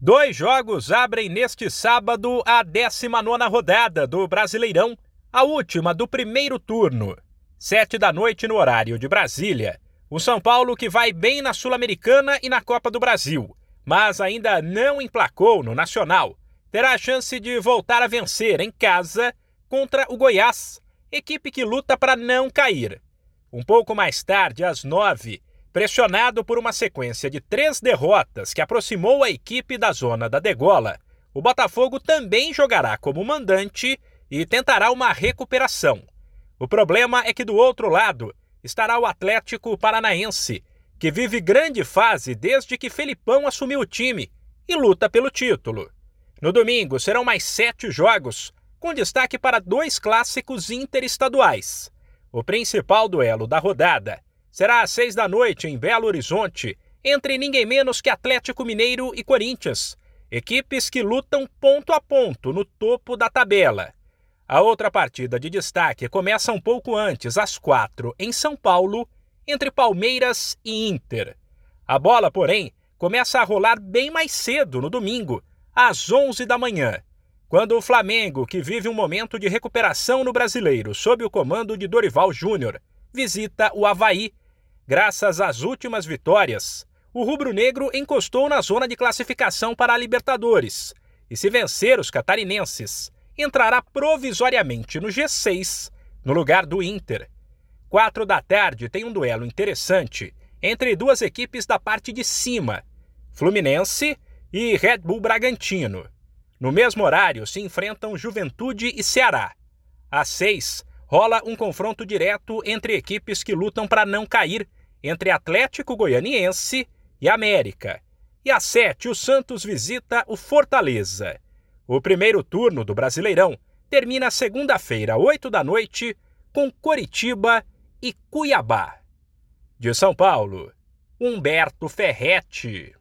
Dois jogos abrem neste sábado a 19 rodada do Brasileirão, a última do primeiro turno. Sete da noite no horário de Brasília. O São Paulo que vai bem na Sul-Americana e na Copa do Brasil, mas ainda não emplacou no Nacional. Terá a chance de voltar a vencer em casa contra o Goiás, equipe que luta para não cair. Um pouco mais tarde, às nove, Pressionado por uma sequência de três derrotas que aproximou a equipe da zona da degola, o Botafogo também jogará como mandante e tentará uma recuperação. O problema é que do outro lado estará o Atlético Paranaense, que vive grande fase desde que Felipão assumiu o time e luta pelo título. No domingo serão mais sete jogos, com destaque para dois clássicos interestaduais. O principal duelo da rodada será às seis da noite em Belo Horizonte, entre ninguém menos que Atlético Mineiro e Corinthians, equipes que lutam ponto a ponto no topo da tabela. A outra partida de destaque começa um pouco antes, às quatro, em São Paulo, entre Palmeiras e Inter. A bola, porém, começa a rolar bem mais cedo no domingo, às onze da manhã, quando o Flamengo, que vive um momento de recuperação no brasileiro sob o comando de Dorival Júnior, visita o Havaí Graças às últimas vitórias, o rubro-negro encostou na zona de classificação para a Libertadores e, se vencer os catarinenses, entrará provisoriamente no G6, no lugar do Inter. Quatro da tarde tem um duelo interessante entre duas equipes da parte de cima, Fluminense e Red Bull Bragantino. No mesmo horário se enfrentam Juventude e Ceará. Às seis, rola um confronto direto entre equipes que lutam para não cair entre Atlético Goianiense e América. E às sete, o Santos visita o Fortaleza. O primeiro turno do Brasileirão termina segunda-feira, oito da noite, com Coritiba e Cuiabá. De São Paulo, Humberto Ferretti.